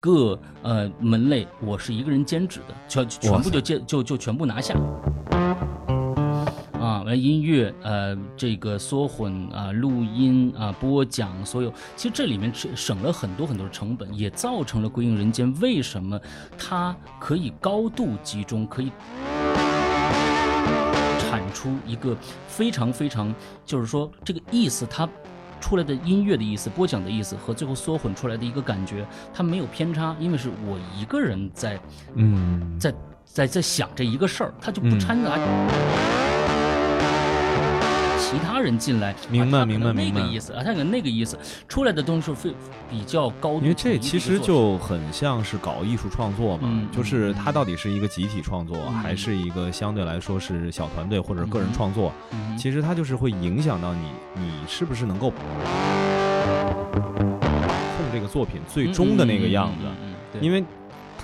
个呃门类，我是一个人兼职的，全全部就兼就就全部拿下。啊，完音乐，呃，这个缩混啊，录音啊，播讲，所有，其实这里面省省了很多很多的成本，也造成了《归隐人间》为什么它可以高度集中，可以产出一个非常非常，就是说这个意思，它出来的音乐的意思，播讲的意思和最后缩混出来的一个感觉，它没有偏差，因为是我一个人在，嗯，在在在想这一个事儿，它就不掺杂。其他人进来，明白明白明白那个意思啊，他有那个意思，出来的东西是非比较高因为这其实就很像是搞艺术创作嘛，嗯就是嗯它到底是一个集体创作，嗯还是一个相对来说是小团队或者个人嗯创作？嗯其实它就是会影响到你，你是不是能够把控这个作品最终的那个样子？因为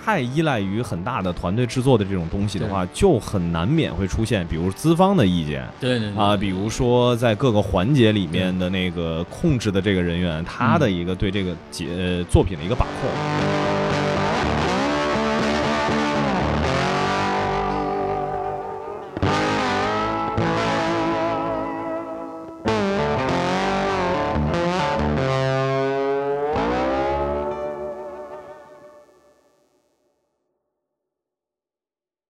太依赖于很大的团队制作的这种东西的话，就很难免会出现，比如资方的意见。对对对。啊，比如说在各个环节里面的那个控制的这个人员，他的一个对这个节呃作品的一个把控，